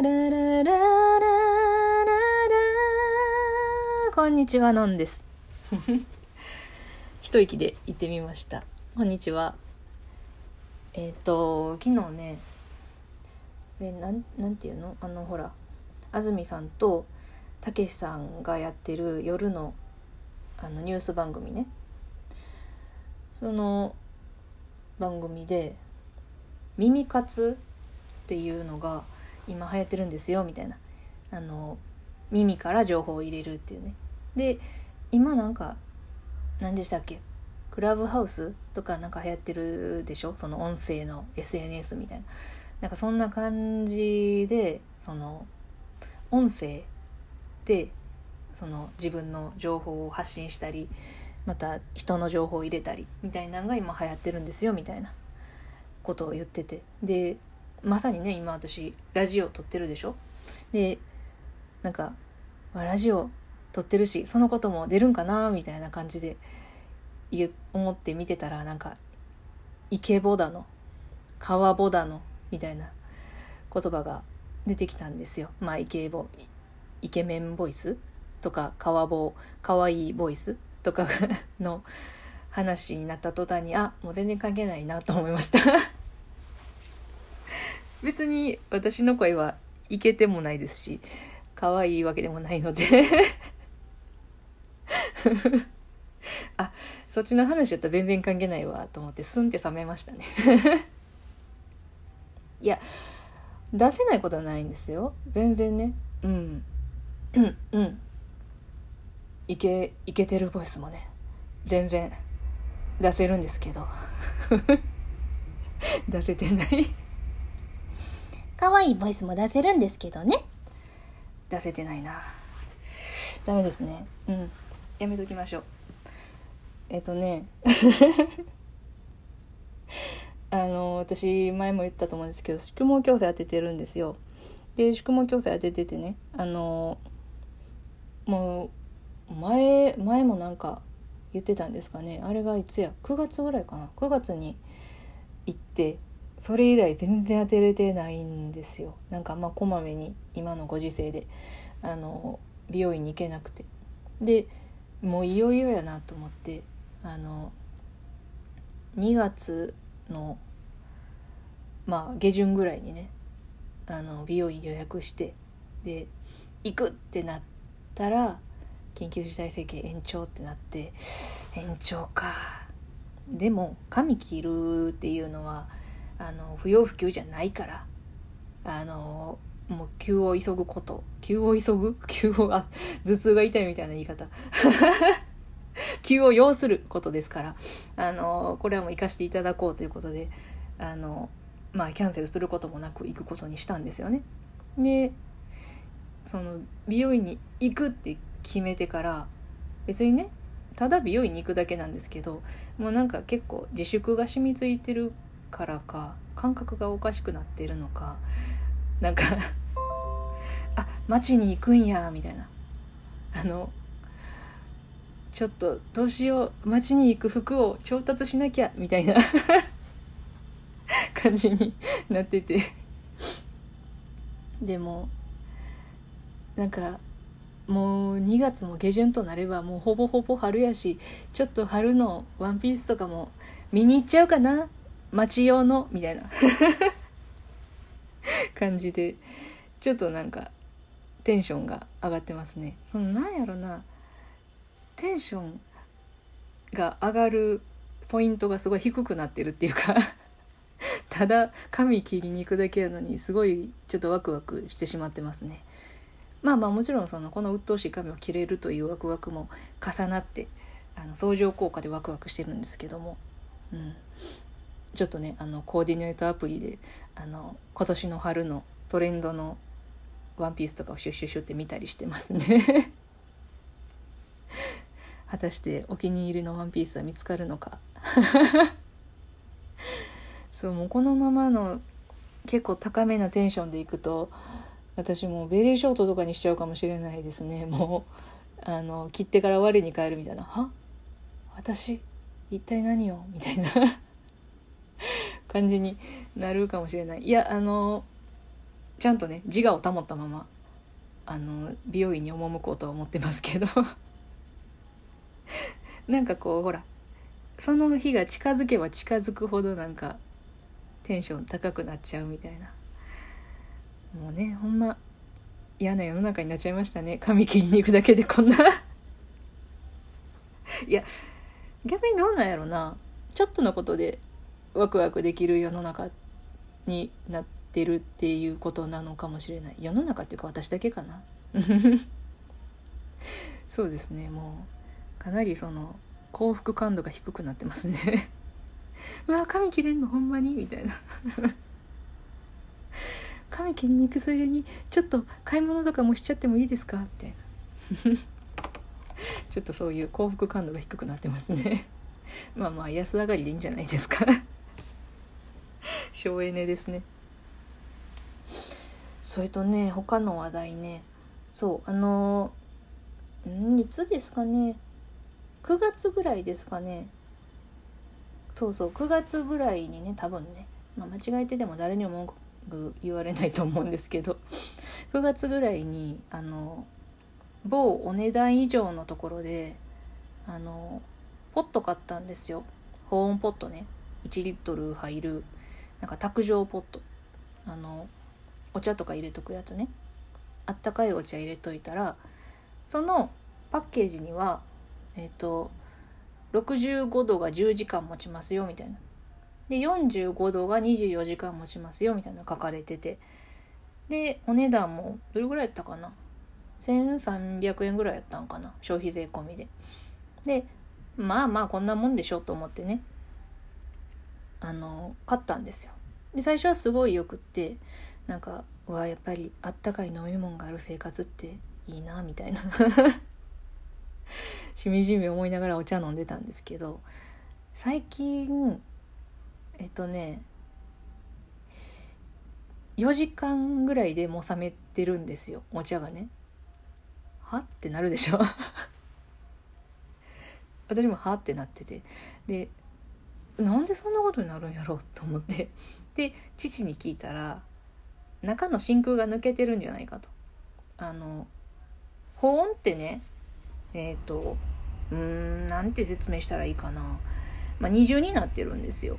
ラララララこんにちはのんです一息で行ってみましたこんにちはえっ、と昨日ねねなんなんていうのあのほら安住さんとたけしさんがやってる夜のあのニュース番組ねその番組で耳活っていうのが今流行ってるんですよみたいな。あの耳から情報を入れるっていうね。で今なんか何でしたっけ？クラブハウスとかなんか流行ってるでしょ？その音声の SNS みたいな。なんかそんな感じでその音声でその自分の情報を発信したりまた人の情報を入れたりみたいなのが今流行ってるんですよみたいなことを言ってて。でまさにね今私ラジオ撮ってるでしょ？でなんかラジオ撮ってるしそのことも出るんかなみたいな感じで思って見てたらなんかイケボだの川ボだのみたいな言葉が出てきたんですよ。まあイケボイケメンボイス？とか川ボかわいいボイス？とかの話になった途端にあもう全然関係ないなと思いました。別に私の声はいけてもないですし可愛いわけでもないので。あそっちの話だったら全然関係ないわと思ってスンって冷めましたね。いや出せないことはないんですよ。全然ね。うん。うん。うん。いけいけてるボイスもね。全然出せるんですけど。出せてない。可愛いボイスも出せるんですけどね。出せてないな。ダメですね。うん。やめときましょう。えっとね。あの私前も言ったと思うんですけど宿毛矯正当ててるんですよ。で宿毛矯正当てててねあのもう前前もなんか言ってたんですかね。あれがいつや？9月ぐらいかな？9月に行ってそれ以来全然当てれてないんですよ。なんかまあこまめに今のご時世であの美容院に行けなくて。でもういよいよやなと思ってあの2月のまあ下旬ぐらいにねあの美容院予約してで行くってなったら緊急事態宣言延長ってなって延長か。でも髪切るっていうのはあの不要不急じゃないからあのもう急を急ぐこと。急を急ぐ？急をあ頭痛が痛いみたいな言い方。急を要することですからあのこれはもう生かしていただこうということであのまあキャンセルすることもなく行くことにしたんですよね。でその美容院に行くって決めてから別にねただ美容院に行くだけなんですけどもうなんか結構自粛が染みついてるからか感覚がおかしくなってるのかなんかあ街に行くんやみたいな。あのちょっとどうしよう街に行く服を調達しなきゃみたいな。感じになってて。でもなんかもう2月も下旬となればもうほぼほぼ春やしちょっと春のワンピースとかも見に行っちゃうかな街用の？みたいな。感じで。ちょっとなんかテンションが上がってますね。そのなんやろな。テンションが上がるポイントがすごい低くなってるっていうか。ただ髪切りに行くだけやのにすごいちょっとワクワクしてしまってますね。まあまあもちろんそのこの鬱陶しい髪を切れるというワクワクも重なってあの相乗効果でワクワクしてるんですけども、うん、ちょっとねあのコーディネートアプリであの今年の春のトレンドのワンピースとかをシュッシュッシュって見たりしてますね。果たしてお気に入りのワンピースは見つかるのか。そうもうこのままの結構高めなテンションでいくと私もうベリーショートとかにしちゃうかもしれないですね。もうあの切ってから我に返るみたいな「は？私？一体何を?」みたいな。感じになるかもしれない。いやあのちゃんとね自我を保ったままあの美容院に赴こうとは思ってますけど。なんかこうほらその日が近づけば近づくほどなんかテンション高くなっちゃうみたいな。もうねほんま嫌な世の中になっちゃいましたね。髪切りに行くだけでこんな。いや逆にどうなんやろな。ちょっとのことでワクワクできる世の中になってるっていうことなのかもしれない。世の中っていうか私だけかな。そうですね。もうかなりその幸福感度が低くなってますね。うわ髪切れんのほんまにみたいな。髪切りに行くついでにちょっと買い物とかもしちゃってもいいですかみたいな。ちょっとそういう幸福感度が低くなってますね。まあまあ安上がりでいいんじゃないですか。省エネですね。それとね他の話題ね。そうあのんいつですかね。9月ぐらいですかね。そうそう9月ぐらいにね多分ね、まあ、間違えてでも誰にも文句言われないと思うんですけど。9月ぐらいにあの某お値段以上のところであのポット買ったんですよ。保温ポットね。1リットル入る。なんか卓上ポット。あのお茶とか入れとくやつね。あったかいお茶入れといたらそのパッケージにはえっ、と65度が10時間持ちますよみたいな。で45度が24時間持ちますよみたいな書かれてて。でお値段もどれぐらいやったかな？1300円ぐらいやったんかな？消費税込みで。でまあまあこんなもんでしょと思ってね。あの買ったんですよ。で最初はすごいよくってなんかうわやっぱりあったかい飲み物がある生活っていいなみたいな。しみじみ思いながらお茶飲んでたんですけど最近えっとね4時間ぐらいでもう冷めてるんですよ。お茶がね。は？ってなるでしょ。私もは？ってなってて。でなんでそんなことになるんやろうと思って。で父に聞いたら中の真空が抜けてるんじゃないかと。あの保温ってねえっ、ー、とうーんなんて説明したらいいかな、まあ、二重になってるんですよ。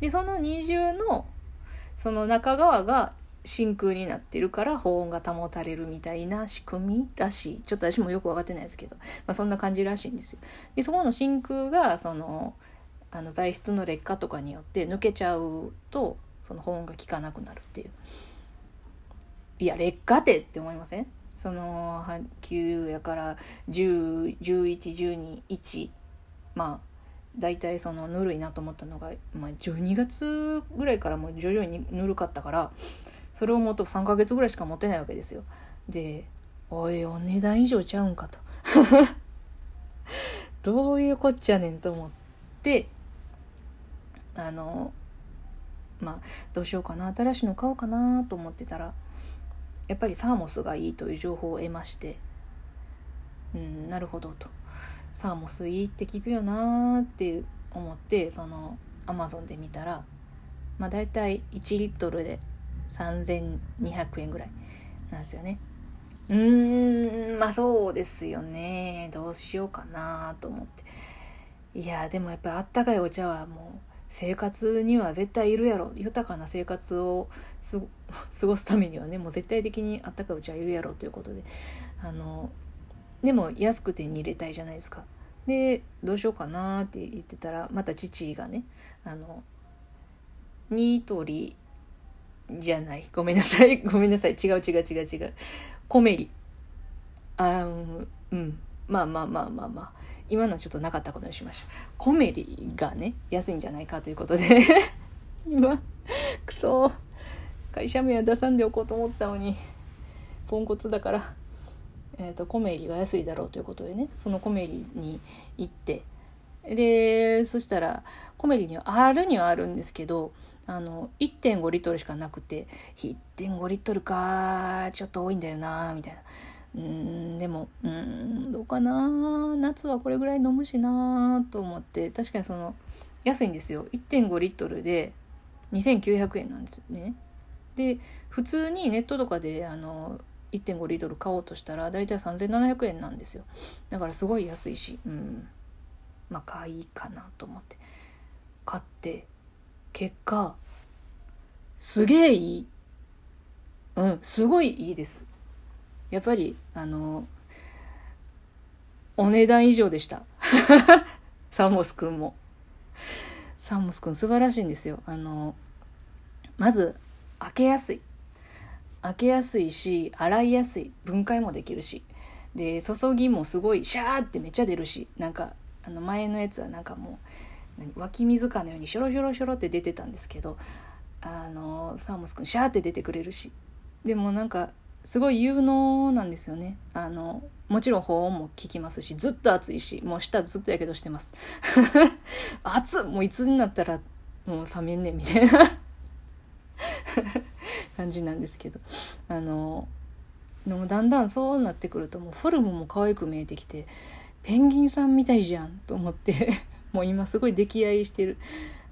でその二重のその中側が真空になってるから保温が保たれるみたいな仕組みらしい。ちょっと私もよく分かってないですけど、まあ、そんな感じらしいんですよ。でそこの真空がそのあの材質の劣化とかによって抜けちゃうとその保温が効かなくなるっていう。いや劣化ってって思いません？その半球やから1011121まあ大体そのぬるいなと思ったのが、まあ、12月ぐらいからもう徐々にぬるかったからそれをもっと3ヶ月ぐらいしか持てないわけですよ。でおいお値段以上ちゃうんかと。どういうこっちゃねんと思ってあのまあどうしようかな新しいの買おうかなと思ってたらやっぱりサーモスがいいという情報を得ましてうんなるほどと。サーモスいいって聞くよなーって思ってそのアマゾンで見たらまあ大体1リットルで3200円ぐらいなんですよね。うーんまあそうですよね。どうしようかなと思って。いやでもやっぱりあったかいお茶はもう生活には絶対いるやろ豊かな生活を 過ごすためにはねもう絶対的にあったかいうちはいるやろということで。あのでも安く手に入れたいじゃないですか。でどうしようかなって言ってたらまた父がねあのニトリじゃない。ごめんなさい。ごめんなさい。違う違う違う違う。コメリ。あうん。まあまあまあまあまあ。今のちょっとなかったことにしましょう。コメリがね安いんじゃないかということで。今くそ会社名は出さんでおこうと思ったのにポンコツだから、えーと、コメリが安いだろうということでね。そのコメリに行って。でそしたらコメリにはあるにはあるんですけどあの1.5リットルしかなくて1.5リットルかちょっと多いんだよなみたいな。うんでもうんどうかな。夏はこれぐらい飲むしなと思って。確かにその安いんですよ。1.5リットルで2900円なんですよね。で普通にネットとかであの1.5リットル買おうとしたら大体3700円なんですよ。だからすごい安いしうん。まあ買いかなと思って。買って結果すげえいい。うんすごいいいです。やっぱりあのお値段以上でした。サモスくんも。サモスくん素晴らしいんですよ。あのまず開けやすい。開けやすいし洗いやすい。分解もできるし。で注ぎもすごいシャーってめっちゃ出るし。なんかあの前のやつはなんかもう湧き水かのようにショロショロショロって出てたんですけどあのサーモスくんシャーって出てくれるし。でもなんかすごい有能なんですよね。あのもちろん保温も効きますしずっと暑いしもう舌ずっとやけどしてます。暑っもういつになったらもう冷めんねんみたいな。感じなんですけど。あのでもだんだんそうなってくるともうフォルムも可愛く見えてきてペンギンさんみたいじゃんと思って もう今すごい溺愛してる。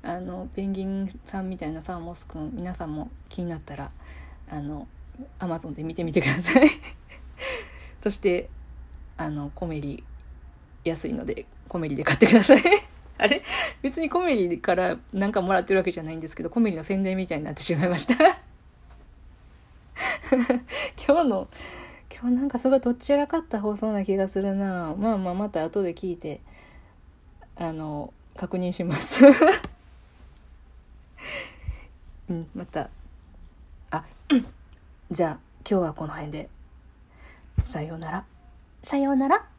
あのペンギンさんみたいなサーモスくん皆さんも気になったらあのアマゾンで見てみてください。そしてあのコメリ安いのでコメリで買ってください。あれ？別にコメリから何かもらってるわけじゃないんですけどコメリの宣伝みたいになってしまいました。今日の今日なんかすごいどっちらかった放送な気がするな。まあまあまた後で聞いてあの確認します。うんまた。あうん じゃあ今日はこの辺でさようならさようなら。